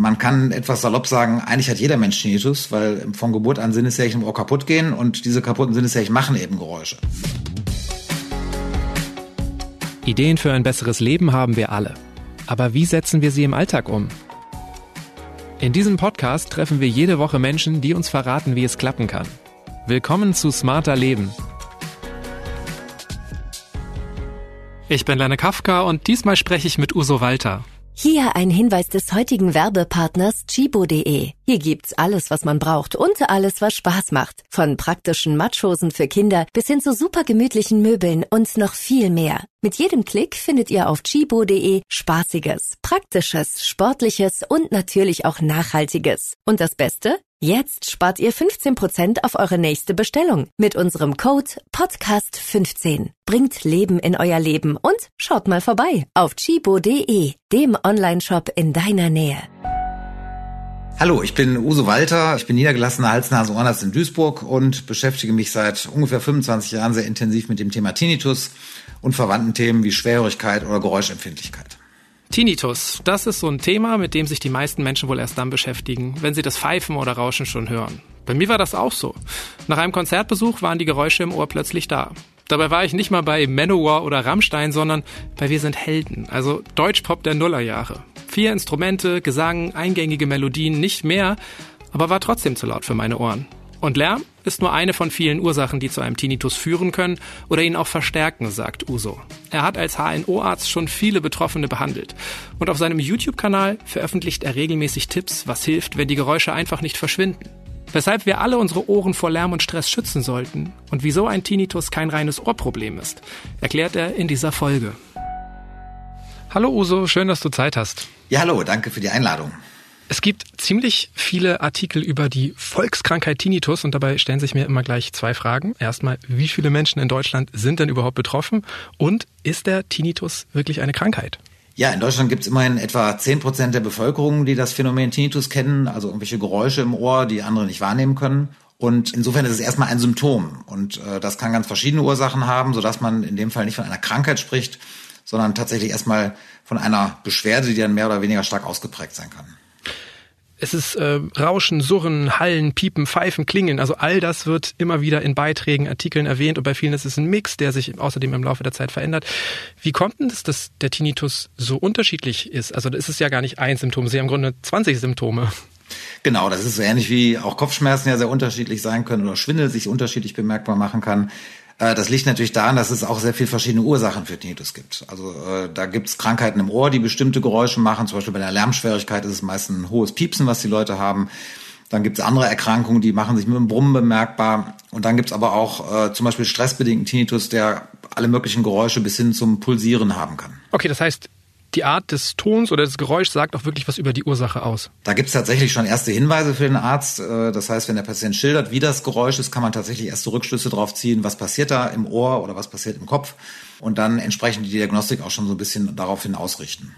Man kann etwas salopp sagen, eigentlich hat jeder Mensch Tinnitus, weil von Geburt an Sinneszärchen im Ohr kaputt gehen und diese kaputten Sinneszärchen machen eben Geräusche. Ideen für ein besseres Leben haben wir alle. Aber wie setzen wir sie im Alltag um? In diesem Podcast treffen wir jede Woche Menschen, die uns verraten, wie es klappen kann. Willkommen zu Smarter Leben. Ich bin Lene Kafka und diesmal spreche ich mit Uso Walter. Hier ein Hinweis des heutigen Werbepartners Chibo.de. Hier gibt's alles, was man braucht und alles, was Spaß macht. Von praktischen Matschhosen für Kinder bis hin zu super gemütlichen Möbeln und noch viel mehr. Mit jedem Klick findet ihr auf Chibo.de Spaßiges, Praktisches, Sportliches und natürlich auch Nachhaltiges. Und das Beste? Jetzt spart ihr 15% auf eure nächste Bestellung mit unserem Code Podcast15. Bringt Leben in euer Leben und schaut mal vorbei auf chibo.de, dem Onlineshop in deiner Nähe. Hallo, ich bin Uso Walter, ich bin niedergelassener Hals-Nase-Ohrenarzt in Duisburg und beschäftige mich seit ungefähr 25 Jahren sehr intensiv mit dem Thema Tinnitus und verwandten Themen wie Schwerhörigkeit oder Geräuschempfindlichkeit. Tinnitus, das ist so ein Thema, mit dem sich die meisten Menschen wohl erst dann beschäftigen, wenn sie das Pfeifen oder Rauschen schon hören. Bei mir war das auch so. Nach einem Konzertbesuch waren die Geräusche im Ohr plötzlich da. Dabei war ich nicht mal bei Manowar oder Rammstein, sondern bei Wir sind Helden, also Deutschpop der Nullerjahre. Vier Instrumente, Gesang, eingängige Melodien, nicht mehr, aber war trotzdem zu laut für meine Ohren. Und Lärm ist nur eine von vielen Ursachen, die zu einem Tinnitus führen können oder ihn auch verstärken, sagt Uso. Er hat als HNO-Arzt schon viele Betroffene behandelt. Und auf seinem YouTube-Kanal veröffentlicht er regelmäßig Tipps, was hilft, wenn die Geräusche einfach nicht verschwinden. Weshalb wir alle unsere Ohren vor Lärm und Stress schützen sollten und wieso ein Tinnitus kein reines Ohrproblem ist, erklärt er in dieser Folge. Hallo Uso, schön, dass du Zeit hast. Ja, hallo, danke für die Einladung. Es gibt ziemlich viele Artikel über die Volkskrankheit Tinnitus und dabei stellen sich mir immer gleich zwei Fragen. Erstmal, wie viele Menschen in Deutschland sind denn überhaupt betroffen? Und ist der Tinnitus wirklich eine Krankheit? Ja, in Deutschland gibt es immerhin etwa zehn Prozent der Bevölkerung, die das Phänomen Tinnitus kennen, also irgendwelche Geräusche im Ohr, die andere nicht wahrnehmen können. Und insofern ist es erstmal ein Symptom. Und äh, das kann ganz verschiedene Ursachen haben, sodass man in dem Fall nicht von einer Krankheit spricht, sondern tatsächlich erstmal von einer Beschwerde, die dann mehr oder weniger stark ausgeprägt sein kann. Es ist äh, Rauschen, Surren, Hallen, Piepen, Pfeifen, Klingeln. Also all das wird immer wieder in Beiträgen, Artikeln erwähnt und bei vielen ist es ein Mix, der sich außerdem im Laufe der Zeit verändert. Wie kommt denn das, dass der Tinnitus so unterschiedlich ist? Also da ist es ja gar nicht ein Symptom, Sie haben im Grunde 20 Symptome. Genau, das ist so ähnlich wie auch Kopfschmerzen ja sehr unterschiedlich sein können oder Schwindel sich unterschiedlich bemerkbar machen kann. Äh, das liegt natürlich daran, dass es auch sehr viel verschiedene Ursachen für Tinnitus gibt. Also äh, da gibt es Krankheiten im Ohr, die bestimmte Geräusche machen. Zum Beispiel bei der Lärmschwierigkeit ist es meist ein hohes Piepsen, was die Leute haben. Dann gibt es andere Erkrankungen, die machen sich mit dem Brummen bemerkbar. Und dann gibt es aber auch äh, zum Beispiel stressbedingten Tinnitus, der alle möglichen Geräusche bis hin zum Pulsieren haben kann. Okay, das heißt, die Art des Tons oder des Geräuschs sagt auch wirklich was über die Ursache aus. Da gibt es tatsächlich schon erste Hinweise für den Arzt. Äh, das heißt, wenn der Patient schildert, wie das Geräusch ist, kann man tatsächlich erste Rückschlüsse darauf ziehen, was passiert da im Ohr oder was passiert im Kopf und dann entsprechend die Diagnostik auch schon so ein bisschen daraufhin ausrichten.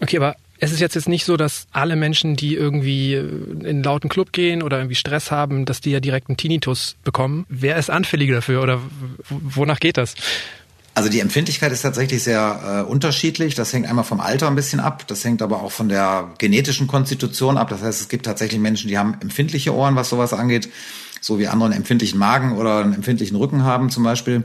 Okay, aber es ist jetzt, jetzt nicht so, dass alle Menschen, die irgendwie in einen lauten Club gehen oder irgendwie Stress haben, dass die ja direkt einen Tinnitus bekommen. Wer ist anfälliger dafür oder wonach geht das? Also die Empfindlichkeit ist tatsächlich sehr äh, unterschiedlich. Das hängt einmal vom Alter ein bisschen ab. Das hängt aber auch von der genetischen Konstitution ab. Das heißt, es gibt tatsächlich Menschen, die haben empfindliche Ohren, was sowas angeht, so wie andere einen empfindlichen Magen oder einen empfindlichen Rücken haben zum Beispiel.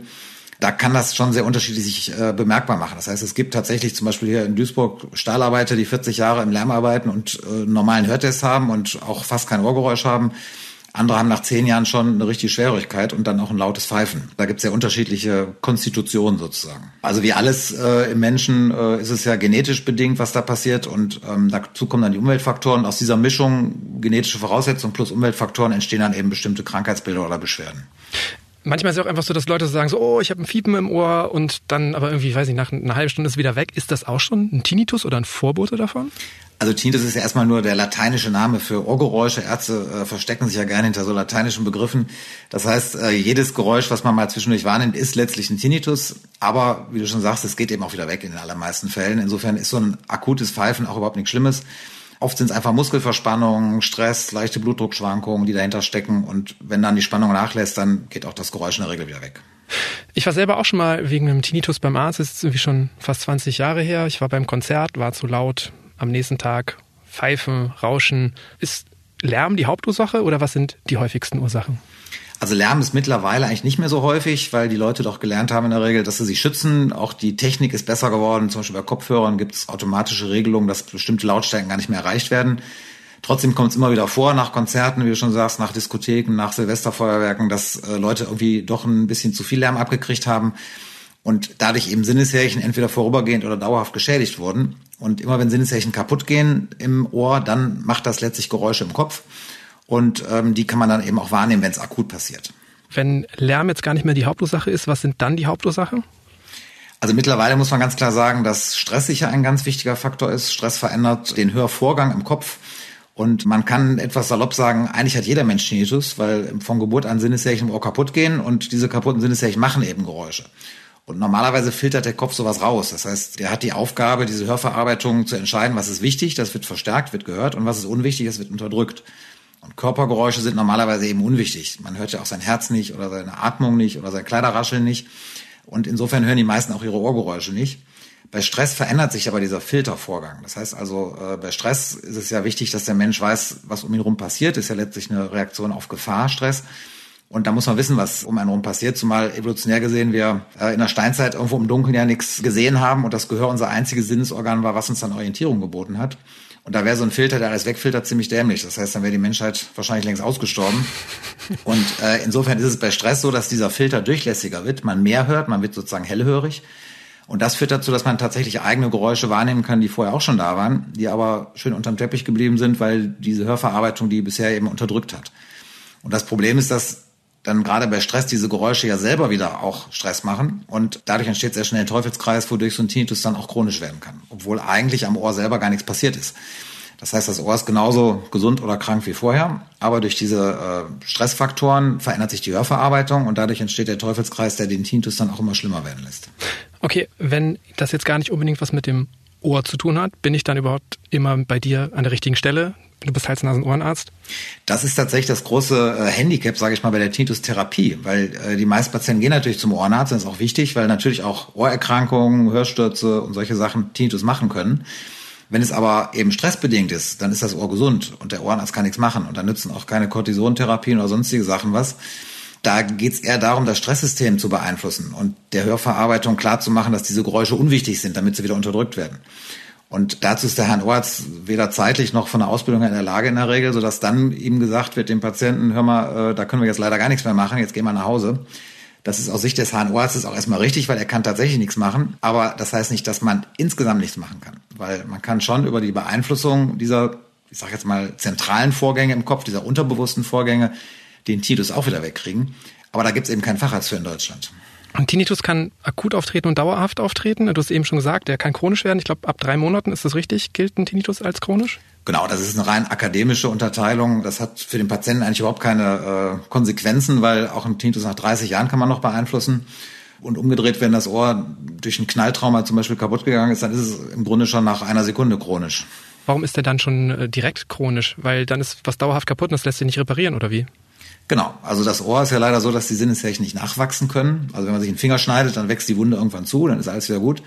Da kann das schon sehr unterschiedlich sich äh, bemerkbar machen. Das heißt, es gibt tatsächlich zum Beispiel hier in Duisburg Stahlarbeiter, die 40 Jahre im Lärm arbeiten und äh, normalen Hörtest haben und auch fast kein Ohrgeräusch haben andere haben nach zehn Jahren schon eine richtige Schwerhörigkeit und dann auch ein lautes Pfeifen. Da gibt es ja unterschiedliche Konstitutionen sozusagen. Also wie alles äh, im Menschen äh, ist es ja genetisch bedingt, was da passiert. Und ähm, dazu kommen dann die Umweltfaktoren. Aus dieser Mischung genetische Voraussetzungen plus Umweltfaktoren entstehen dann eben bestimmte Krankheitsbilder oder Beschwerden. Manchmal ist es auch einfach so, dass Leute sagen so, oh, ich habe ein Fiepen im Ohr und dann aber irgendwie, weiß ich, nach einer halben Stunde ist es wieder weg. Ist das auch schon ein Tinnitus oder ein Vorbote davon? Also Tinnitus ist ja erstmal nur der lateinische Name für Ohrgeräusche. Ärzte äh, verstecken sich ja gerne hinter so lateinischen Begriffen. Das heißt, äh, jedes Geräusch, was man mal zwischendurch wahrnimmt, ist letztlich ein Tinnitus. Aber wie du schon sagst, es geht eben auch wieder weg in den allermeisten Fällen. Insofern ist so ein akutes Pfeifen auch überhaupt nichts Schlimmes. Oft sind es einfach Muskelverspannungen, Stress, leichte Blutdruckschwankungen, die dahinter stecken. Und wenn dann die Spannung nachlässt, dann geht auch das Geräusch in der Regel wieder weg. Ich war selber auch schon mal wegen einem Tinnitus beim Arzt. Das ist irgendwie schon fast 20 Jahre her. Ich war beim Konzert, war zu laut, am nächsten Tag Pfeifen, Rauschen. Ist Lärm die Hauptursache oder was sind die häufigsten Ursachen? Also Lärm ist mittlerweile eigentlich nicht mehr so häufig, weil die Leute doch gelernt haben in der Regel, dass sie sich schützen. Auch die Technik ist besser geworden. Zum Beispiel bei Kopfhörern gibt es automatische Regelungen, dass bestimmte Lautstärken gar nicht mehr erreicht werden. Trotzdem kommt es immer wieder vor, nach Konzerten, wie du schon sagst, nach Diskotheken, nach Silvesterfeuerwerken, dass äh, Leute irgendwie doch ein bisschen zu viel Lärm abgekriegt haben und dadurch eben Sinneshärchen entweder vorübergehend oder dauerhaft geschädigt wurden. Und immer wenn Sinneshärchen kaputt gehen im Ohr, dann macht das letztlich Geräusche im Kopf. Und ähm, die kann man dann eben auch wahrnehmen, wenn es akut passiert. Wenn Lärm jetzt gar nicht mehr die Hauptursache ist, was sind dann die Hauptursachen? Also mittlerweile muss man ganz klar sagen, dass Stress sicher ein ganz wichtiger Faktor ist. Stress verändert den Hörvorgang im Kopf. Und man kann etwas salopp sagen, eigentlich hat jeder Mensch Tinnitus, weil von Geburt an Sinneshärchen im Ohr kaputt gehen und diese kaputten Sinneshärchen machen eben Geräusche. Und normalerweise filtert der Kopf sowas raus. Das heißt, der hat die Aufgabe, diese Hörverarbeitung zu entscheiden, was ist wichtig, das wird verstärkt, wird gehört und was ist unwichtig, das wird unterdrückt. Und Körpergeräusche sind normalerweise eben unwichtig. Man hört ja auch sein Herz nicht oder seine Atmung nicht oder sein Kleiderrascheln nicht. Und insofern hören die meisten auch ihre Ohrgeräusche nicht. Bei Stress verändert sich aber dieser Filtervorgang. Das heißt also, äh, bei Stress ist es ja wichtig, dass der Mensch weiß, was um ihn herum passiert. Ist ja letztlich eine Reaktion auf Gefahr, Stress. Und da muss man wissen, was um einen herum passiert, zumal evolutionär gesehen wir äh, in der Steinzeit irgendwo im Dunkeln ja nichts gesehen haben und das Gehör unser einziges Sinnesorgan war, was uns dann Orientierung geboten hat. Und da wäre so ein Filter, der alles wegfiltert, ziemlich dämlich. Das heißt, dann wäre die Menschheit wahrscheinlich längst ausgestorben. Und äh, insofern ist es bei Stress so, dass dieser Filter durchlässiger wird, man mehr hört, man wird sozusagen hellhörig. Und das führt dazu, dass man tatsächlich eigene Geräusche wahrnehmen kann, die vorher auch schon da waren, die aber schön unterm Teppich geblieben sind, weil diese Hörverarbeitung die bisher eben unterdrückt hat. Und das Problem ist, dass dann gerade bei Stress diese Geräusche ja selber wieder auch Stress machen und dadurch entsteht sehr schnell ein Teufelskreis, wodurch so ein Tinnitus dann auch chronisch werden kann, obwohl eigentlich am Ohr selber gar nichts passiert ist. Das heißt, das Ohr ist genauso gesund oder krank wie vorher, aber durch diese äh, Stressfaktoren verändert sich die Hörverarbeitung und dadurch entsteht der Teufelskreis, der den Tinnitus dann auch immer schlimmer werden lässt. Okay, wenn das jetzt gar nicht unbedingt was mit dem Ohr zu tun hat, bin ich dann überhaupt immer bei dir an der richtigen Stelle? Du bist Hals-Nasen-Ohrenarzt? Das ist tatsächlich das große äh, Handicap, sage ich mal, bei der Tinnitus-Therapie, weil äh, die meisten Patienten gehen natürlich zum Ohrenarzt, das ist auch wichtig, weil natürlich auch Ohrerkrankungen, Hörstürze und solche Sachen Tinnitus machen können. Wenn es aber eben stressbedingt ist, dann ist das Ohr gesund und der Ohrenarzt kann nichts machen und dann nützen auch keine Kortisontherapien oder sonstige Sachen was. Da geht es eher darum, das Stresssystem zu beeinflussen und der Hörverarbeitung klarzumachen, dass diese Geräusche unwichtig sind, damit sie wieder unterdrückt werden. Und dazu ist der Herrn Ohrarzt weder zeitlich noch von der Ausbildung her in der Lage in der Regel, sodass dann ihm gesagt wird, dem Patienten, hör mal, äh, da können wir jetzt leider gar nichts mehr machen, jetzt gehen wir nach Hause. Das ist aus Sicht des HNO-Arztes auch erstmal richtig, weil er kann tatsächlich nichts machen. Aber das heißt nicht, dass man insgesamt nichts machen kann. Weil man kann schon über die Beeinflussung dieser, ich sage jetzt mal, zentralen Vorgänge im Kopf, dieser unterbewussten Vorgänge, den Tinnitus auch wieder wegkriegen. Aber da gibt es eben keinen Facharzt für in Deutschland. Und Tinnitus kann akut auftreten und dauerhaft auftreten. Du hast eben schon gesagt, der kann chronisch werden. Ich glaube, ab drei Monaten ist das richtig. Gilt ein Tinnitus als chronisch? Genau, das ist eine rein akademische Unterteilung. Das hat für den Patienten eigentlich überhaupt keine äh, Konsequenzen, weil auch ein Tinnitus nach 30 Jahren kann man noch beeinflussen. Und umgedreht, wenn das Ohr durch ein Knalltrauma zum Beispiel kaputt gegangen ist, dann ist es im Grunde schon nach einer Sekunde chronisch. Warum ist der dann schon äh, direkt chronisch? Weil dann ist was dauerhaft kaputt und das lässt sich nicht reparieren, oder wie? Genau, also das Ohr ist ja leider so, dass die Sinneszeichen nicht nachwachsen können. Also wenn man sich einen Finger schneidet, dann wächst die Wunde irgendwann zu, dann ist alles wieder gut.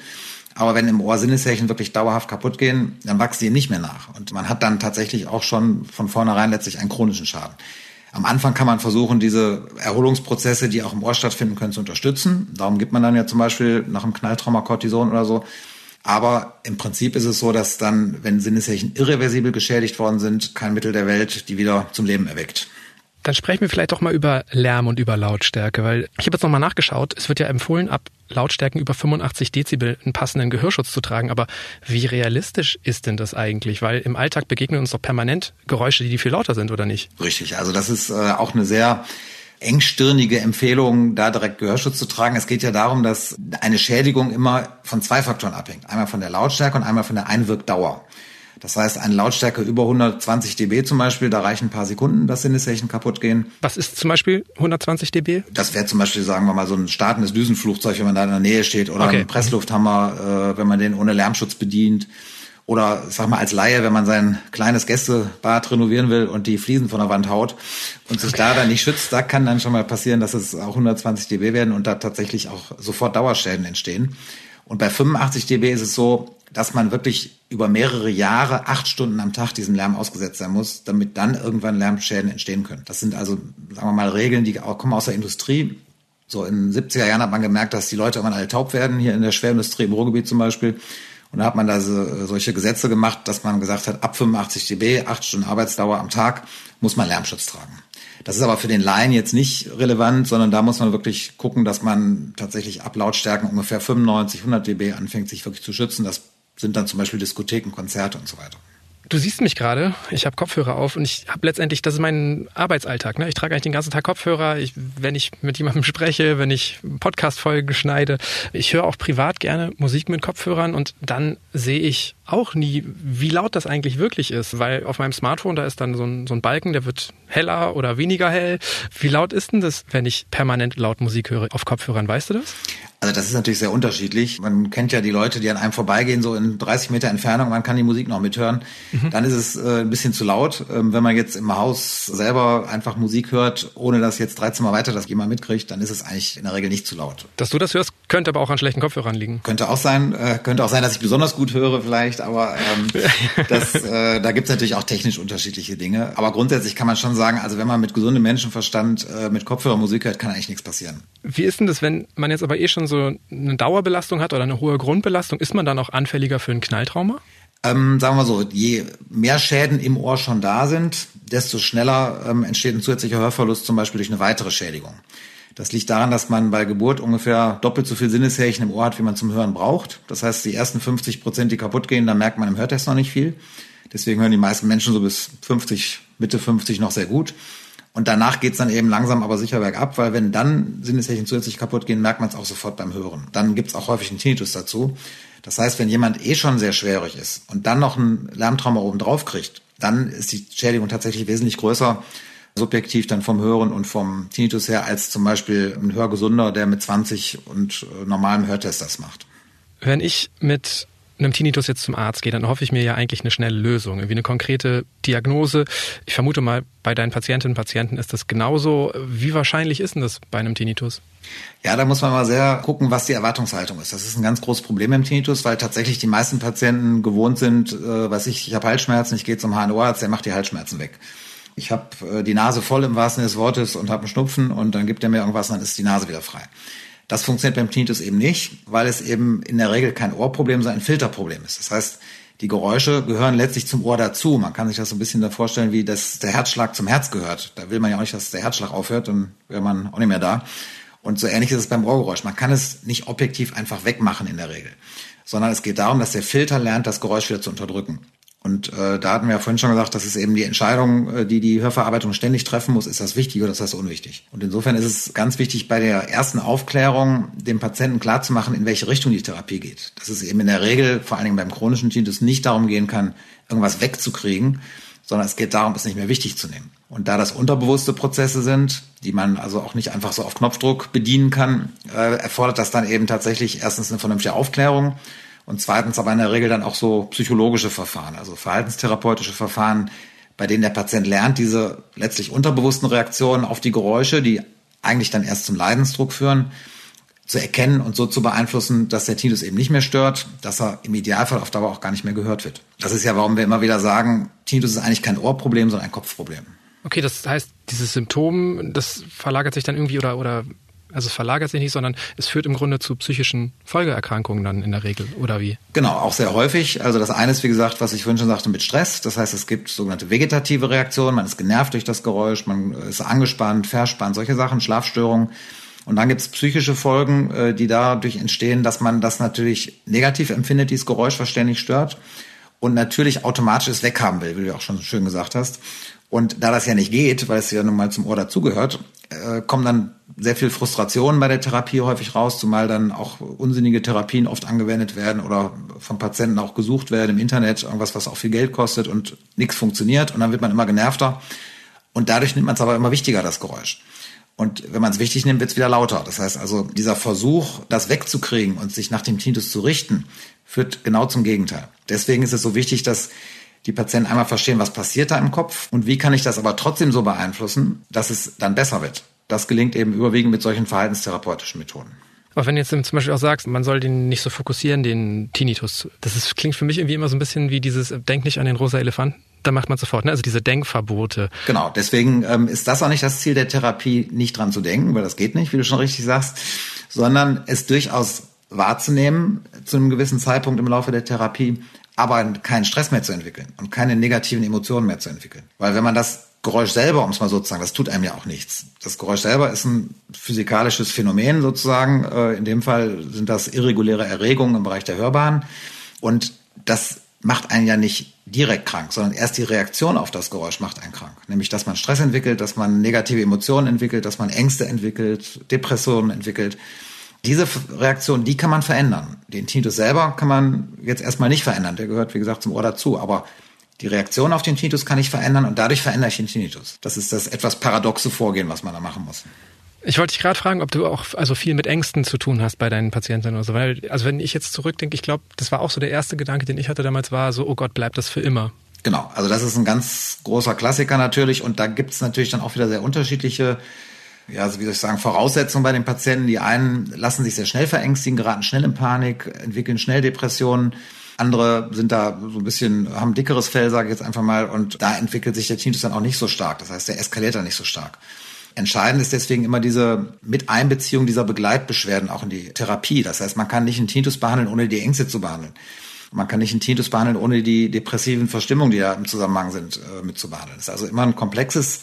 Aber wenn im Ohr Sinneszeichen wirklich dauerhaft kaputt gehen, dann wachsen die nicht mehr nach. Und man hat dann tatsächlich auch schon von vornherein letztlich einen chronischen Schaden. Am Anfang kann man versuchen, diese Erholungsprozesse, die auch im Ohr stattfinden können, zu unterstützen. Darum gibt man dann ja zum Beispiel nach einem Knalltrauma Cortison oder so. Aber im Prinzip ist es so, dass dann, wenn Sinneszeichen irreversibel geschädigt worden sind, kein Mittel der Welt die wieder zum Leben erweckt. Dann sprechen wir vielleicht doch mal über Lärm und über Lautstärke, weil ich habe jetzt nochmal nachgeschaut. Es wird ja empfohlen, ab Lautstärken über 85 Dezibel einen passenden Gehörschutz zu tragen. Aber wie realistisch ist denn das eigentlich? Weil im Alltag begegnen uns doch permanent Geräusche, die viel lauter sind, oder nicht? Richtig. Also das ist äh, auch eine sehr engstirnige Empfehlung, da direkt Gehörschutz zu tragen. Es geht ja darum, dass eine Schädigung immer von zwei Faktoren abhängt. Einmal von der Lautstärke und einmal von der Einwirkdauer. Das heißt, eine Lautstärke über 120 dB zum Beispiel, da reichen ein paar Sekunden, dass Sinneszeichen kaputt gehen. Was ist zum Beispiel 120 dB? Das wäre zum Beispiel, sagen wir mal, so ein startendes Düsenflugzeug, wenn man da in der Nähe steht, oder okay. ein Presslufthammer, äh, wenn man den ohne Lärmschutz bedient. Oder sag mal als Laie, wenn man sein kleines Gästebad renovieren will und die Fliesen von der Wand haut und sich da dann nicht schützt, da kann dann schon mal passieren, dass es auch 120 dB werden und da tatsächlich auch sofort Dauerschäden entstehen. Und bei 85 dB ist es so, dass man wirklich über mehrere Jahre, acht Stunden am Tag diesem Lärm ausgesetzt sein muss, damit dann irgendwann Lärmschäden entstehen können. Das sind also, sagen wir mal, Regeln, die kommen aus der Industrie. So in den 70er Jahren hat man gemerkt, dass die Leute irgendwann alle taub werden, hier in der Schwerindustrie im Ruhrgebiet zum Beispiel. Und da hat man da so, solche Gesetze gemacht, dass man gesagt hat, ab 85 dB, acht Stunden Arbeitsdauer am Tag, muss man Lärmschutz tragen. Das ist aber für den Laien jetzt nicht relevant, sondern da muss man wirklich gucken, dass man tatsächlich ab Lautstärken ungefähr 95, 100 dB anfängt, sich wirklich zu schützen. Das sind dann zum Beispiel Diskotheken, Konzerte und so weiter. Du siehst mich gerade, ich habe Kopfhörer auf und ich habe letztendlich, das ist mein Arbeitsalltag. Ne? Ich trage eigentlich den ganzen Tag Kopfhörer, ich, wenn ich mit jemandem spreche, wenn ich Podcast-Folgen schneide. Ich höre auch privat gerne Musik mit Kopfhörern und dann sehe ich auch nie, wie laut das eigentlich wirklich ist, weil auf meinem Smartphone, da ist dann so ein, so ein Balken, der wird heller oder weniger hell. Wie laut ist denn das, wenn ich permanent laut Musik höre auf Kopfhörern? Weißt du das? Also das ist natürlich sehr unterschiedlich. Man kennt ja die Leute, die an einem vorbeigehen, so in 30 Meter Entfernung, man kann die Musik noch mithören. Mhm. Dann ist es äh, ein bisschen zu laut. Ähm, wenn man jetzt im Haus selber einfach Musik hört, ohne dass jetzt 13 Mal weiter das jemand mitkriegt, dann ist es eigentlich in der Regel nicht zu laut. Dass du das hörst, könnte aber auch an schlechten Kopfhörern liegen. Könnte auch sein. Äh, könnte auch sein, dass ich besonders gut höre vielleicht, aber ähm, das, äh, da gibt's natürlich auch technisch unterschiedliche Dinge. Aber grundsätzlich kann man schon sagen, also wenn man mit gesundem Menschenverstand äh, mit Kopfhörer Musik hört, kann eigentlich nichts passieren. Wie ist denn das, wenn man jetzt aber eh schon so eine Dauerbelastung hat oder eine hohe Grundbelastung, ist man dann auch anfälliger für ein Knalltrauma? Ähm, sagen wir so, je mehr Schäden im Ohr schon da sind, desto schneller ähm, entsteht ein zusätzlicher Hörverlust, zum Beispiel durch eine weitere Schädigung. Das liegt daran, dass man bei Geburt ungefähr doppelt so viel Sinneshärchen im Ohr hat, wie man zum Hören braucht. Das heißt, die ersten 50 Prozent, die kaputt gehen, da merkt man im Hörtest noch nicht viel. Deswegen hören die meisten Menschen so bis 50, Mitte 50 noch sehr gut. Und danach geht's dann eben langsam aber sicher bergab, weil wenn dann Sinneshärchen zusätzlich kaputt gehen, merkt man es auch sofort beim Hören. Dann gibt's auch häufig einen Tinnitus dazu. Das heißt, wenn jemand eh schon sehr schwerhörig ist und dann noch ein Lärmtrauma oben drauf kriegt, dann ist die Schädigung tatsächlich wesentlich größer, subjektiv dann vom Hören und vom Tinnitus her, als zum Beispiel ein Hörgesunder, der mit 20 und äh, normalem Hörtest das macht. Wenn ich mit einem Tinnitus jetzt zum Arzt gehe, dann hoffe ich mir ja eigentlich eine schnelle Lösung, irgendwie eine konkrete Diagnose. Ich vermute mal, bei deinen Patientinnen und Patienten ist das genauso. Wie wahrscheinlich ist denn das bei einem Tinnitus? Ja, da muss man mal sehr gucken, was die Erwartungshaltung ist. Das ist ein ganz großes Problem im Tinnitus, weil tatsächlich die meisten Patienten gewohnt sind, äh, was ich, ich habe Halsschmerzen, ich gehe zum HNO-Arzt, der macht die Halsschmerzen weg. Ich habe äh, die Nase voll im wahrsten Sinne des Wortes und habe einen Schnupfen und dann gibt er mir irgendwas und dann ist die Nase wieder frei. Das funktioniert beim Tinnitus eben nicht, weil es eben in der Regel kein Ohrproblem, sondern ein Filterproblem ist. Das heißt, die Geräusche gehören letztlich zum Ohr dazu. Man kann sich das so ein bisschen da vorstellen, wie das der Herzschlag zum Herz gehört. Da will man ja auch nicht, dass der Herzschlag aufhört, dann wäre man auch nicht mehr da. Und so ähnlich ist es beim Ohrgeräusch. Man kann es nicht objektiv einfach wegmachen in der Regel, sondern es geht darum, dass der Filter lernt, das Geräusch wieder zu unterdrücken. Und äh, da hatten wir ja vorhin schon gesagt, das ist eben die Entscheidung, äh, die die Hörverarbeitung ständig treffen muss, ist das wichtig oder ist das unwichtig? Und insofern ist es ganz wichtig, bei der ersten Aufklärung dem Patienten klarzumachen, in welche Richtung die Therapie geht. Dass es eben in der Regel, vor allen Dingen beim chronischen Tinnitus, nicht darum gehen kann, irgendwas wegzukriegen, sondern es geht darum, es nicht mehr wichtig zu nehmen. Und da das unterbewusste Prozesse sind, die man also auch nicht einfach so auf Knopfdruck bedienen kann, äh, erfordert das dann eben tatsächlich erstens eine vernünftige Aufklärung und zweitens aber in der Regel dann auch so psychologische Verfahren, also verhaltenstherapeutische Verfahren, bei denen der Patient lernt, diese letztlich unterbewussten Reaktionen auf die Geräusche, die eigentlich dann erst zum Leidensdruck führen, zu erkennen und so zu beeinflussen, dass der Tinnitus eben nicht mehr stört, dass er im Idealfall auf Dauer auch gar nicht mehr gehört wird. Das ist ja, warum wir immer wieder sagen, Tinnitus ist eigentlich kein Ohrproblem, sondern ein Kopfproblem. Okay, das heißt, dieses Symptom, das verlagert sich dann irgendwie oder, oder also es verlagert sich nicht, sondern es führt im Grunde zu psychischen Folgeerkrankungen dann in der Regel, oder wie? Genau, auch sehr häufig. Also das eine ist, wie gesagt, was ich vorhin schon sagte, mit Stress. Das heißt, es gibt sogenannte vegetative Reaktionen. Man ist genervt durch das Geräusch, man ist angespannt, verspannt, solche Sachen, Schlafstörungen. Und dann gibt es psychische Folgen, äh, die dadurch entstehen, dass man das natürlich negativ empfindet, dieses Geräusch, was ständig stört. Und natürlich automatisch es weghaben will, wie du auch schon schön gesagt hast. Und da das ja nicht geht, weil es ja nun mal zum Ohr dazugehört, äh, kommen dann sehr viel Frustration bei der Therapie häufig raus, zumal dann auch unsinnige Therapien oft angewendet werden oder von Patienten auch gesucht werden im Internet, irgendwas, was auch viel Geld kostet und nichts funktioniert und dann wird man immer genervter. Und dadurch nimmt man es aber immer wichtiger, das Geräusch. Und wenn man es wichtig nimmt, wird es wieder lauter. Das heißt also, dieser Versuch, das wegzukriegen und sich nach dem Tinnitus zu richten, führt genau zum Gegenteil. Deswegen ist es so wichtig, dass die Patienten einmal verstehen, was passiert da im Kopf und wie kann ich das aber trotzdem so beeinflussen, dass es dann besser wird. Das gelingt eben überwiegend mit solchen verhaltenstherapeutischen Methoden. Aber wenn du jetzt zum Beispiel auch sagst, man soll den nicht so fokussieren, den Tinnitus, das ist, klingt für mich irgendwie immer so ein bisschen wie dieses, denk nicht an den rosa Elefanten. Da macht man sofort, ne? also diese Denkverbote. Genau, deswegen ähm, ist das auch nicht das Ziel der Therapie, nicht dran zu denken, weil das geht nicht, wie du schon richtig sagst, sondern es durchaus wahrzunehmen zu einem gewissen Zeitpunkt im Laufe der Therapie, aber keinen Stress mehr zu entwickeln und keine negativen Emotionen mehr zu entwickeln. Weil wenn man das Geräusch selber, um es mal so zu sagen, das tut einem ja auch nichts. Das Geräusch selber ist ein physikalisches Phänomen sozusagen. Äh, in dem Fall sind das irreguläre Erregungen im Bereich der Hörbahn. Und das macht einen ja nicht direkt krank, sondern erst die Reaktion auf das Geräusch macht einen krank. Nämlich, dass man Stress entwickelt, dass man negative Emotionen entwickelt, dass man Ängste entwickelt, Depressionen entwickelt. Diese Reaktion, die kann man verändern. Den Tinnitus selber kann man jetzt erstmal nicht verändern. Der gehört, wie gesagt, zum Ohr dazu. Aber die Reaktion auf den Tinnitus kann ich verändern und dadurch verändere ich den Tinnitus. Das ist das etwas paradoxe Vorgehen, was man da machen muss. Ich wollte dich gerade fragen, ob du auch also viel mit Ängsten zu tun hast bei deinen Patienten oder so. Weil, also wenn ich jetzt zurückdenke, ich glaube, das war auch so der erste Gedanke, den ich hatte damals, war so, oh Gott, bleibt das für immer. Genau, also das ist ein ganz großer Klassiker natürlich und da gibt es natürlich dann auch wieder sehr unterschiedliche, ja, wie soll ich sagen, Voraussetzungen bei den Patienten. Die einen lassen sich sehr schnell verängstigen, geraten schnell in Panik, entwickeln schnell Depressionen. Andere sind da so ein bisschen, haben dickeres Fell, sage ich jetzt einfach mal, und da entwickelt sich der Tinnitus dann auch nicht so stark. Das heißt, der eskaliert dann nicht so stark. Entscheidend ist deswegen immer diese Miteinbeziehung dieser Begleitbeschwerden auch in die Therapie. Das heißt, man kann nicht einen Tinnitus behandeln, ohne die Ängste zu behandeln. Man kann nicht einen Tinnitus behandeln, ohne die depressiven Verstimmungen, die da im Zusammenhang sind, äh, mit zu behandeln. Das ist also immer ein komplexes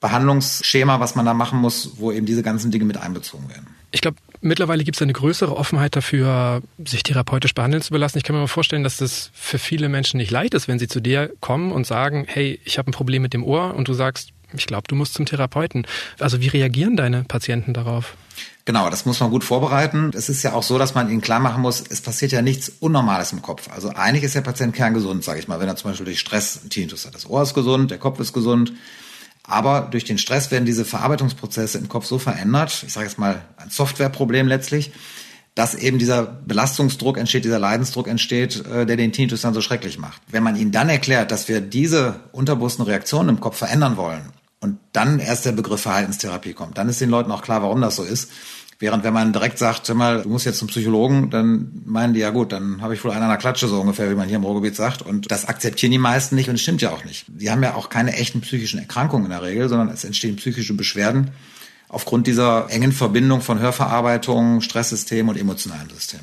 Behandlungsschema, was man da machen muss, wo eben diese ganzen Dinge mit einbezogen werden. Ich glaube, mittlerweile gibt es eine größere Offenheit dafür, sich therapeutisch behandeln zu belassen. Ich kann mir mal vorstellen, dass das für viele Menschen nicht leicht ist, wenn sie zu dir kommen und sagen, hey, ich habe ein Problem mit dem Ohr und du sagst, ich glaube, du musst zum Therapeuten. Also wie reagieren deine Patienten darauf? Genau, das muss man gut vorbereiten. Es ist ja auch so, dass man ihnen klar machen muss, es passiert ja nichts Unnormales im Kopf. Also eigentlich ist der Patient kerngesund, sage ich mal, wenn er zum Beispiel durch Stress Tinnitus hat. Das Ohr ist gesund, der Kopf ist gesund. Aber durch den Stress werden diese Verarbeitungsprozesse im Kopf so verändert, ich sage jetzt mal ein Softwareproblem letztlich, dass eben dieser Belastungsdruck entsteht, dieser Leidensdruck entsteht, äh, der den Tinnitus dann so schrecklich macht. Wenn man ihnen dann erklärt, dass wir diese unterbewussten Reaktionen im Kopf verändern wollen und dann erst der Begriff Verhaltenstherapie kommt, dann ist den Leuten auch klar, warum das so ist. Während wenn man direkt sagt, hör mal, du musst jetzt zum Psychologen, dann meinen die, ja gut, dann habe ich wohl einen an der Klatsche, so ungefähr, wie man hier im Ruhrgebiet sagt. Und das akzeptieren die meisten nicht und es stimmt ja auch nicht. Die haben ja auch keine echten psychischen Erkrankungen in der Regel, sondern es entstehen psychische Beschwerden aufgrund dieser engen Verbindung von Hörverarbeitung, Stresssystem und emotionalem System.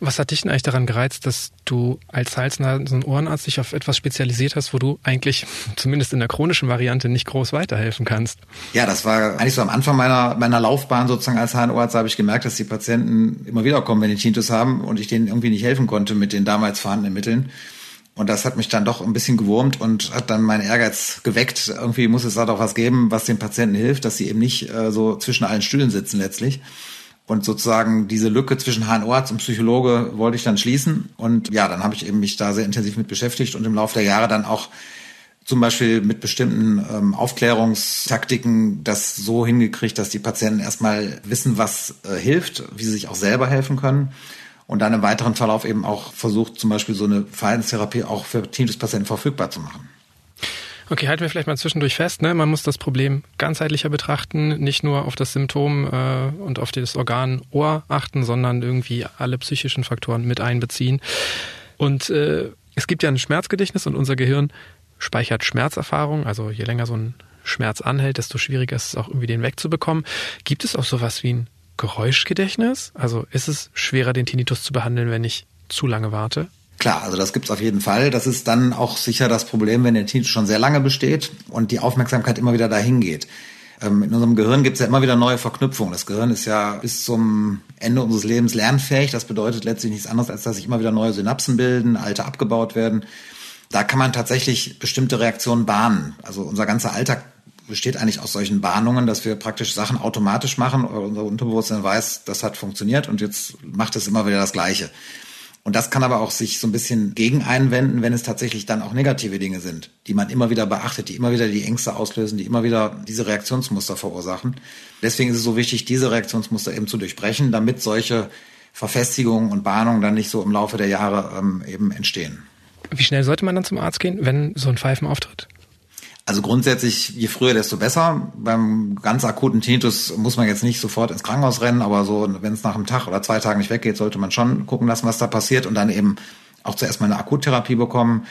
Was hat dich denn eigentlich daran gereizt, dass du als Hals-, und Ohrenarzt dich auf etwas spezialisiert hast, wo du eigentlich zumindest in der chronischen Variante nicht groß weiterhelfen kannst? Ja, das war eigentlich so am Anfang meiner, meiner Laufbahn sozusagen als HNO-Arzt habe ich gemerkt, dass die Patienten immer wieder kommen, wenn die Tinnitus haben und ich denen irgendwie nicht helfen konnte mit den damals vorhandenen Mitteln. Und das hat mich dann doch ein bisschen gewurmt und hat dann meinen Ehrgeiz geweckt. Irgendwie muss es da doch was geben, was den Patienten hilft, dass sie eben nicht äh, so zwischen allen Stühlen sitzen letztlich. Und sozusagen diese Lücke zwischen HNO-Arzt und Psychologe wollte ich dann schließen. Und ja, dann habe ich eben mich da sehr intensiv mit beschäftigt und im Laufe der Jahre dann auch zum Beispiel mit bestimmten ähm, Aufklärungstaktiken das so hingekriegt, dass die Patienten erstmal wissen, was äh, hilft, wie sie sich auch selber helfen können und dann im weiteren Verlauf eben auch versucht, zum Beispiel so eine Verhaltenstherapie auch für Tinnitus-Patienten verfügbar zu machen. Okay, halten wir vielleicht mal zwischendurch fest. Ne? Man muss das Problem ganzheitlicher betrachten, nicht nur auf das Symptom äh, und auf das Organ Ohr achten, sondern irgendwie alle psychischen Faktoren mit einbeziehen. Und äh, es gibt ja ein Schmerzgedächtnis und unser Gehirn speichert Schmerzerfahrung. Also je länger so ein Schmerz anhält, desto schwieriger ist es auch irgendwie den wegzubekommen. Gibt es auch sowas wie ein Geräuschgedächtnis? Also ist es schwerer, den Tinnitus zu behandeln, wenn ich zu lange warte? Klar, also das gibt's auf jeden Fall. Das ist dann auch sicher das Problem, wenn der Tinnitus schon sehr lange besteht und die Aufmerksamkeit immer wieder dahin geht. Ähm, in unserem Gehirn gibt's ja immer wieder neue Verknüpfungen. Das Gehirn ist ja bis zum Ende unseres Lebens lernfähig. Das bedeutet letztlich nichts anderes, als dass sich immer wieder neue Synapsen bilden, alte abgebaut werden. Da kann man tatsächlich bestimmte Reaktionen bahnen. Also unser ganzer Alltag besteht eigentlich aus solchen Warnungen, dass wir praktisch Sachen automatisch machen. Unser Unterbewusstsein weiß, das hat funktioniert und jetzt macht es immer wieder das Gleiche. Und das kann aber auch sich so ein bisschen gegen einwenden, wenn es tatsächlich dann auch negative Dinge sind, die man immer wieder beachtet, die immer wieder die Ängste auslösen, die immer wieder diese Reaktionsmuster verursachen. Deswegen ist es so wichtig, diese Reaktionsmuster eben zu durchbrechen, damit solche Verfestigungen und Bahnungen dann nicht so im Laufe der Jahre ähm, eben entstehen. Wie schnell sollte man dann zum Arzt gehen, wenn so ein Pfeifen auftritt? Also grundsätzlich, je früher, desto besser. Beim ganz akuten Tinnitus muss man jetzt nicht sofort ins Krankenhaus rennen, aber so, wenn es nach einem Tag oder zwei Tagen nicht weggeht, sollte man schon gucken lassen, was da passiert und dann eben auch zuerst mal eine Akuttherapie bekommen.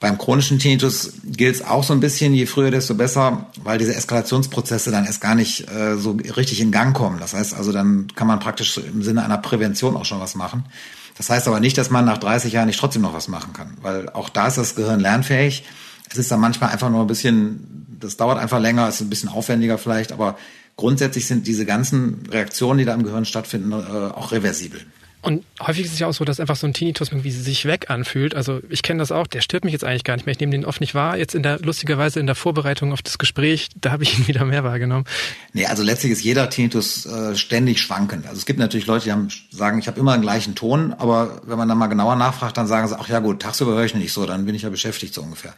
Beim chronischen Tinnitus gilt es auch so ein bisschen, je früher, desto besser, weil diese Eskalationsprozesse dann erst gar nicht äh, so richtig in Gang kommen. Das heißt also, dann kann man praktisch im Sinne einer Prävention auch schon was machen. Das heißt aber nicht, dass man nach 30 Jahren nicht trotzdem noch was machen kann, weil auch da ist das Gehirn lernfähig. Es ist dann manchmal einfach nur ein bisschen, das dauert einfach länger, ist ein bisschen aufwendiger vielleicht, aber grundsätzlich sind diese ganzen Reaktionen, die da im Gehirn stattfinden, äh, auch reversibel. Und häufig ist es ja auch so, dass einfach so ein Tinnitus irgendwie sich weg anfühlt. Also ich kenne das auch, der stört mich jetzt eigentlich gar nicht mehr. Ich nehme den oft nicht wahr. Jetzt in der, lustigerweise in der Vorbereitung auf das Gespräch, da habe ich ihn wieder mehr wahrgenommen. Nee, also letztlich ist jeder Tinnitus äh, ständig schwankend. Also es gibt natürlich Leute, die haben, sagen, ich habe immer den gleichen Ton, aber wenn man dann mal genauer nachfragt, dann sagen sie, ach ja gut, tagsüber höre ich nicht so, dann bin ich ja beschäftigt so ungefähr.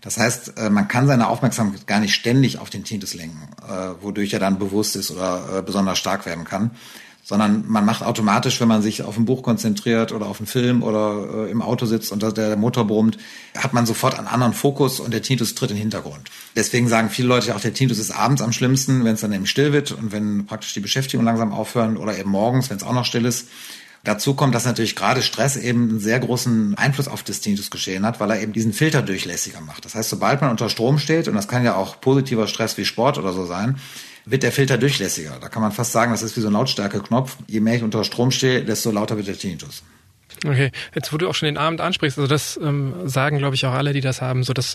Das heißt, äh, man kann seine Aufmerksamkeit gar nicht ständig auf den Tinnitus lenken, äh, wodurch er dann bewusst ist oder äh, besonders stark werden kann sondern man macht automatisch, wenn man sich auf ein Buch konzentriert oder auf einen Film oder im Auto sitzt und der Motor brummt, hat man sofort einen anderen Fokus und der Tinnitus tritt in den Hintergrund. Deswegen sagen viele Leute auch, der Tinnitus ist abends am schlimmsten, wenn es dann eben still wird und wenn praktisch die Beschäftigung langsam aufhören oder eben morgens, wenn es auch noch still ist. Dazu kommt, dass natürlich gerade Stress eben einen sehr großen Einfluss auf das Tinnitusgeschehen hat, weil er eben diesen Filter durchlässiger macht. Das heißt, sobald man unter Strom steht, und das kann ja auch positiver Stress wie Sport oder so sein, wird der Filter durchlässiger. Da kann man fast sagen, das ist wie so ein Lautstärkeknopf. Je mehr ich unter Strom stehe, desto lauter wird der Tinnitus. Okay, jetzt wo du auch schon den Abend ansprichst, also das ähm, sagen, glaube ich, auch alle, die das haben, so dass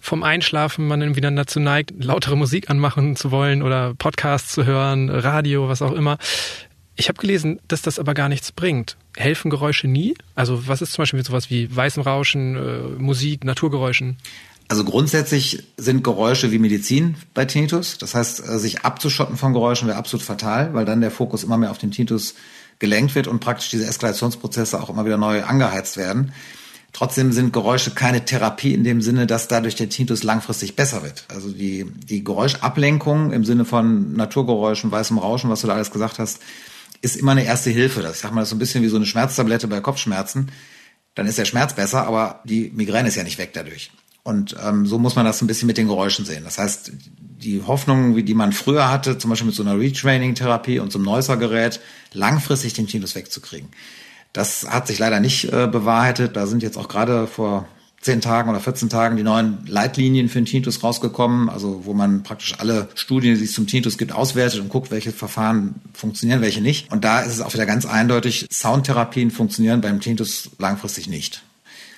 vom Einschlafen man irgendwie dann dazu neigt, lautere Musik anmachen zu wollen oder Podcasts zu hören, Radio, was auch immer. Ich habe gelesen, dass das aber gar nichts bringt. Helfen Geräusche nie? Also was ist zum Beispiel mit sowas wie weißem Rauschen, äh, Musik, Naturgeräuschen? Also grundsätzlich sind Geräusche wie Medizin bei Tinnitus. Das heißt, äh, sich abzuschotten von Geräuschen wäre absolut fatal, weil dann der Fokus immer mehr auf den Tinnitus gelenkt wird und praktisch diese Eskalationsprozesse auch immer wieder neu angeheizt werden. Trotzdem sind Geräusche keine Therapie in dem Sinne, dass dadurch der Tinnitus langfristig besser wird. Also die, die Geräuschablenkung im Sinne von Naturgeräuschen, weißem Rauschen, was du da alles gesagt hast, ist immer eine erste Hilfe. Das sag mal, das ist so ein bisschen wie so eine Schmerztablette bei Kopfschmerzen. Dann ist der Schmerz besser, aber die Migräne ist ja nicht weg dadurch. Und ähm, so muss man das ein bisschen mit den Geräuschen sehen. Das heißt, die Hoffnung, wie die man früher hatte, zum Beispiel mit so einer Retraining-Therapie und so einem Neusser-Gerät, langfristig den Tinnitus wegzukriegen. Das hat sich leider nicht äh, bewahrheitet. Da sind jetzt auch gerade vor zehn Tagen oder 14 Tagen die neuen Leitlinien für den Tinnitus rausgekommen, also wo man praktisch alle Studien, die es zum Tinnitus gibt, auswertet und guckt, welche Verfahren funktionieren, welche nicht. Und da ist es auch wieder ganz eindeutig, Soundtherapien funktionieren beim Tinnitus langfristig nicht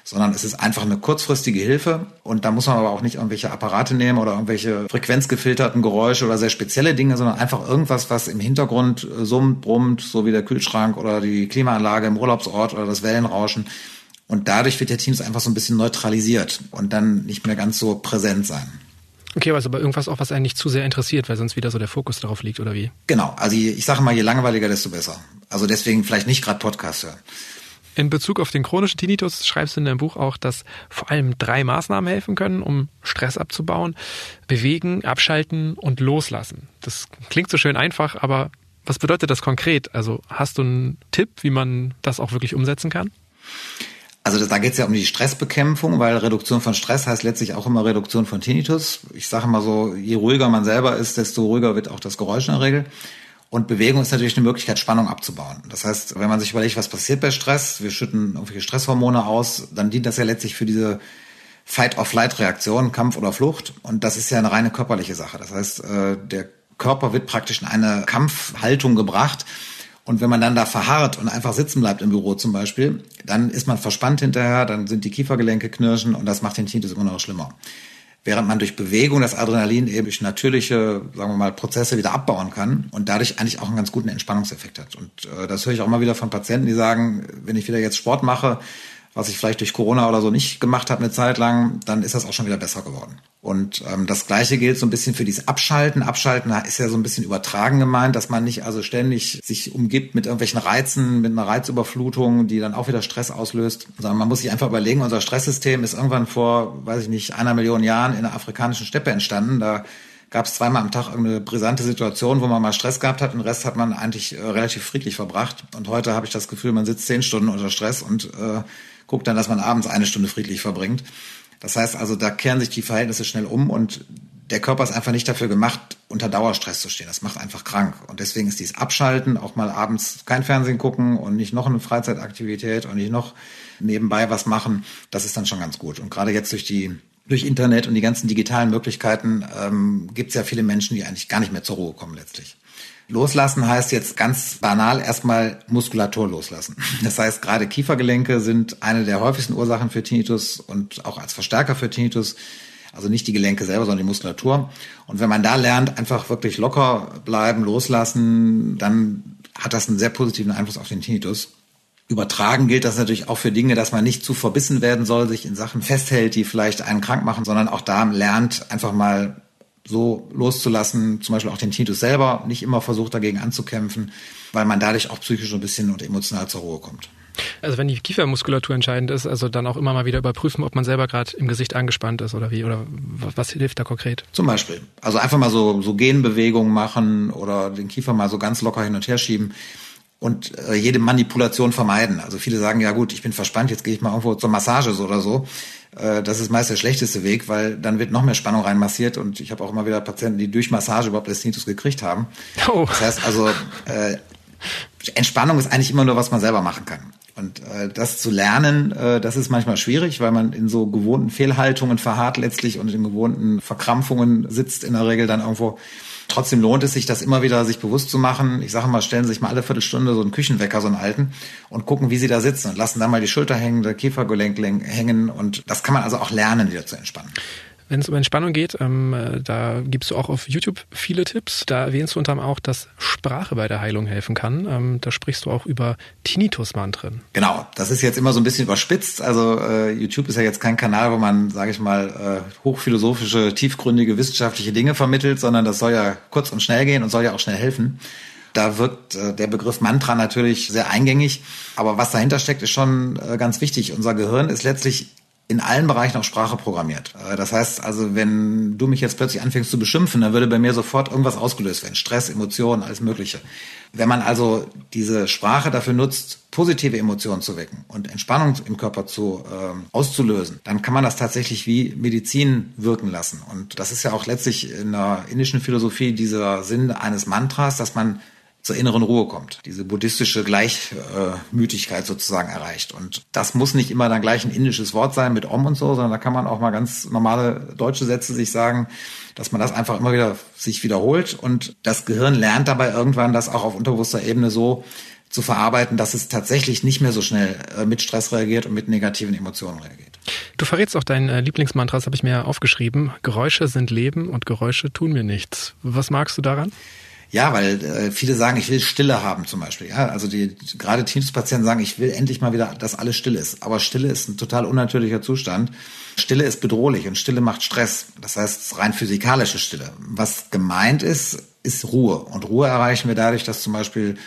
sondern es ist einfach eine kurzfristige Hilfe und da muss man aber auch nicht irgendwelche Apparate nehmen oder irgendwelche frequenzgefilterten Geräusche oder sehr spezielle Dinge, sondern einfach irgendwas, was im Hintergrund summt, brummt, so wie der Kühlschrank oder die Klimaanlage im Urlaubsort oder das Wellenrauschen. Und dadurch wird der Teams einfach so ein bisschen neutralisiert und dann nicht mehr ganz so präsent sein. Okay, also aber irgendwas auch, was einen nicht zu sehr interessiert, weil sonst wieder so der Fokus darauf liegt, oder wie? Genau, also ich sage mal, je langweiliger, desto besser. Also deswegen vielleicht nicht gerade Podcast hören. In Bezug auf den chronischen Tinnitus schreibst du in deinem Buch auch, dass vor allem drei Maßnahmen helfen können, um Stress abzubauen. Bewegen, abschalten und loslassen. Das klingt so schön einfach, aber was bedeutet das konkret? Also hast du einen Tipp, wie man das auch wirklich umsetzen kann? Also da geht es ja um die Stressbekämpfung, weil Reduktion von Stress heißt letztlich auch immer Reduktion von Tinnitus. Ich sage mal so, je ruhiger man selber ist, desto ruhiger wird auch das Geräusch in der Regel. Und Bewegung ist natürlich eine Möglichkeit, Spannung abzubauen. Das heißt, wenn man sich überlegt, was passiert bei Stress, wir schütten irgendwelche Stresshormone aus, dann dient das ja letztlich für diese Fight-of-Flight-Reaktion, Kampf oder Flucht. Und das ist ja eine reine körperliche Sache. Das heißt, äh, der Körper wird praktisch in eine Kampfhaltung gebracht. Und wenn man dann da verharrt und einfach sitzen bleibt im Büro zum Beispiel, dann ist man verspannt hinterher, dann sind die Kiefergelenke knirschen und das macht den Tinnitus immer noch schlimmer während man durch Bewegung das Adrenalin eben durch natürliche, sagen wir mal, Prozesse wieder abbauen kann und dadurch eigentlich auch einen ganz guten Entspannungseffekt hat. Und äh, das höre ich auch mal wieder von Patienten, die sagen, wenn ich wieder jetzt Sport mache, was ich vielleicht durch Corona oder so nicht gemacht habe eine Zeit lang, dann ist das auch schon wieder besser geworden. Und ähm, das Gleiche gilt so ein bisschen für dieses Abschalten. Abschalten ist ja so ein bisschen übertragen gemeint, dass man nicht also ständig sich umgibt mit irgendwelchen Reizen, mit einer Reizüberflutung, die dann auch wieder Stress auslöst, sondern man muss sich einfach überlegen, unser Stresssystem ist irgendwann vor, weiß ich nicht, einer Million Jahren in der afrikanischen Steppe entstanden. Da gab es zweimal am Tag irgendeine brisante Situation, wo man mal Stress gehabt hat. Den Rest hat man eigentlich äh, relativ friedlich verbracht. Und heute habe ich das Gefühl, man sitzt zehn Stunden unter Stress und äh, guckt dann, dass man abends eine Stunde friedlich verbringt. Das heißt also, da kehren sich die Verhältnisse schnell um und der Körper ist einfach nicht dafür gemacht, unter Dauerstress zu stehen. Das macht einfach krank. Und deswegen ist dieses Abschalten, auch mal abends kein Fernsehen gucken und nicht noch eine Freizeitaktivität und nicht noch nebenbei was machen, das ist dann schon ganz gut. Und gerade jetzt durch die durch Internet und die ganzen digitalen Möglichkeiten ähm, gibt es ja viele Menschen, die eigentlich gar nicht mehr zur Ruhe kommen letztlich. Loslassen heißt jetzt ganz banal erstmal Muskulatur loslassen. Das heißt, gerade Kiefergelenke sind eine der häufigsten Ursachen für Tinnitus und auch als Verstärker für Tinnitus. Also nicht die Gelenke selber, sondern die Muskulatur. Und wenn man da lernt, einfach wirklich locker bleiben, loslassen, dann hat das einen sehr positiven Einfluss auf den Tinnitus. Übertragen gilt das natürlich auch für Dinge, dass man nicht zu verbissen werden soll, sich in Sachen festhält, die vielleicht einen krank machen, sondern auch da lernt, einfach mal so loszulassen, zum Beispiel auch den Tinnitus selber, nicht immer versucht dagegen anzukämpfen, weil man dadurch auch psychisch ein bisschen und emotional zur Ruhe kommt. Also wenn die Kiefermuskulatur entscheidend ist, also dann auch immer mal wieder überprüfen, ob man selber gerade im Gesicht angespannt ist oder wie oder was hilft da konkret? Zum Beispiel. Also einfach mal so, so Genbewegungen machen oder den Kiefer mal so ganz locker hin und her schieben und äh, jede Manipulation vermeiden. Also viele sagen, ja gut, ich bin verspannt, jetzt gehe ich mal irgendwo zur Massage so oder so. Äh, das ist meist der schlechteste Weg, weil dann wird noch mehr Spannung reinmassiert und ich habe auch immer wieder Patienten, die durch Massage überhaupt das Tinnitus gekriegt haben. Oh. Das heißt also, äh, Entspannung ist eigentlich immer nur, was man selber machen kann. Und äh, das zu lernen, äh, das ist manchmal schwierig, weil man in so gewohnten Fehlhaltungen verharrt letztlich und in gewohnten Verkrampfungen sitzt in der Regel dann irgendwo. Trotzdem lohnt es sich, das immer wieder sich bewusst zu machen. Ich sage mal, stellen Sie sich mal alle Viertelstunde so einen Küchenwecker, so einen alten, und gucken, wie Sie da sitzen und lassen da mal die Schulter hängen, der Kiefergelenk hängen. Und das kann man also auch lernen, wieder zu entspannen. Wenn es um Entspannung geht, ähm, äh, da gibst du auch auf YouTube viele Tipps. Da erwähnst du unter anderem auch, dass Sprache bei der Heilung helfen kann. Ähm, da sprichst du auch über Tinnitus-Mantren. Genau, das ist jetzt immer so ein bisschen überspitzt. Also äh, YouTube ist ja jetzt kein Kanal, wo man, sage ich mal, äh, hochphilosophische, tiefgründige, wissenschaftliche Dinge vermittelt, sondern das soll ja kurz und schnell gehen und soll ja auch schnell helfen. Da wirkt äh, der Begriff Mantra natürlich sehr eingängig, aber was dahinter steckt, ist schon äh, ganz wichtig. Unser Gehirn ist letztlich in allen Bereichen auch Sprache programmiert. Äh, das heißt also, wenn du mich jetzt plötzlich anfängst zu beschimpfen, dann würde bei mir sofort irgendwas ausgelöst werden. Stress, Emotionen, alles Mögliche. Wenn man also diese Sprache dafür nutzt, positive Emotionen zu wecken und Entspannung im Körper zu äh, auszulösen, dann kann man das tatsächlich wie Medizin wirken lassen. Und das ist ja auch letztlich in der indischen Philosophie dieser Sinn eines Mantras, dass man zur inneren Ruhe kommt, diese buddhistische Gleichmütigkeit sozusagen erreicht. Und das muss nicht immer dann gleich ein indisches Wort sein mit Om und so, sondern da kann man auch mal ganz normale deutsche Sätze sich sagen, dass man das einfach immer wieder sich wiederholt und das Gehirn lernt dabei irgendwann das auch auf unterbewusster Ebene so zu verarbeiten, dass es tatsächlich nicht mehr so schnell äh, mit Stress reagiert und mit negativen Emotionen reagiert. Du verrätst auch dein äh, Lieblingsmantra, das habe ich mir aufgeschrieben. Geräusche sind Leben und Geräusche tun mir nichts. Was magst du daran? Ja, weil äh, viele sagen, ich will Stille haben zum Beispiel. Ja, also die gerade Tinnitus-Patienten sagen, ich will endlich mal wieder, dass alles still ist. Aber Stille ist ein total unnatürlicher Zustand. Stille ist bedrohlich und Stille macht Stress. Das heißt rein physikalische Stille. Was gemeint ist, ist Ruhe. Und Ruhe erreichen wir dadurch, dass zum Beispiel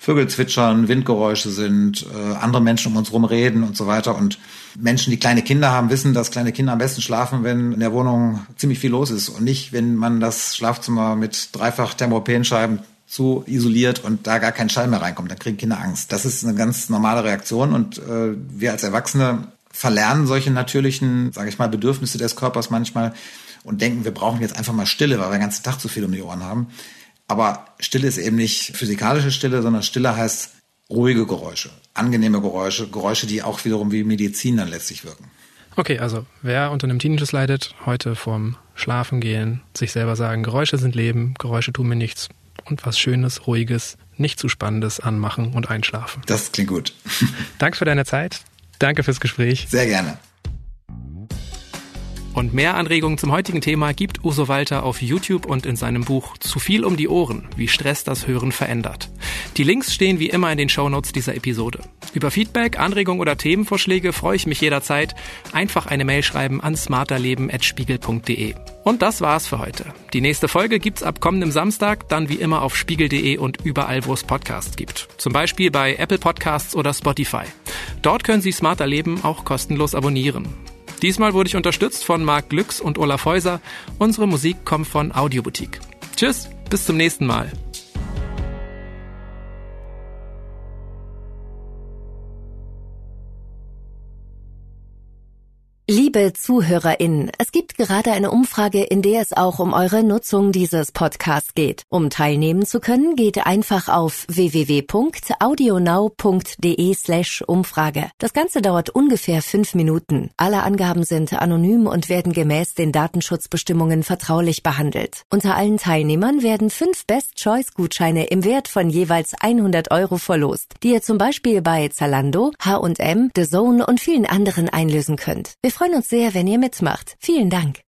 Vögel zwitschern, Windgeräusche sind, äh, andere Menschen um uns herum reden und so weiter. Und Menschen, die kleine Kinder haben, wissen, dass kleine Kinder am besten schlafen, wenn in der Wohnung ziemlich viel los ist und nicht, wenn man das Schlafzimmer mit dreifach Thermopenscheiben zu isoliert und da gar kein Schall mehr reinkommt. Dann kriegen Kinder Angst. Das ist eine ganz normale Reaktion und äh, wir als Erwachsene verlernen solche natürlichen, sage ich mal, Bedürfnisse des Körpers manchmal und denken, wir brauchen jetzt einfach mal Stille, weil wir den ganzen Tag zu viel um die Ohren haben. Aber Stille ist eben nicht physikalische Stille, sondern Stille heißt ruhige Geräusche, angenehme Geräusche, Geräusche, die auch wiederum wie Medizin dann letztlich wirken. Okay, also wer unter einem Tinnitus leidet, heute vorm Schlafen gehen, sich selber sagen, Geräusche sind Leben, Geräusche tun mir nichts und was Schönes, Ruhiges, nicht zu Spannendes anmachen und einschlafen. Das klingt gut. Danke für deine Zeit. Danke fürs Gespräch. Sehr gerne. Und mehr Anregungen zum heutigen Thema gibt Uso Walter auf YouTube und in seinem Buch Zu viel um die Ohren, wie Stress das Hören verändert. Die Links stehen wie immer in den Shownotes dieser Episode. Über Feedback, Anregungen oder Themenvorschläge freue ich mich jederzeit. Einfach eine Mail schreiben an smarterleben.spiegel.de. Und das war's für heute. Die nächste Folge gibt's ab kommendem Samstag, dann wie immer auf spiegel.de und überall, wo es Podcasts gibt. Zum Beispiel bei Apple Podcasts oder Spotify. Dort können Sie Smarter Leben auch kostenlos abonnieren. Diesmal wurde ich unterstützt von Marc Glücks und Olaf Häuser. Unsere Musik kommt von Audioboutique. Tschüss, bis zum nächsten Mal. Liebe ZuhörerInnen, es gibt gerade eine Umfrage, in der es auch um eure Nutzung dieses Podcasts geht. Um teilnehmen zu können, geht einfach auf www.audionow.de slash Umfrage. Das Ganze dauert ungefähr fünf Minuten. Alle Angaben sind anonym und werden gemäß den Datenschutzbestimmungen vertraulich behandelt. Unter allen Teilnehmern werden fünf Best-Choice-Gutscheine im Wert von jeweils 100 Euro verlost, die ihr zum Beispiel bei Zalando, H&M, The Zone und vielen anderen einlösen könnt. Wir uns sehr, wenn ihr mitmacht. Vielen Dank.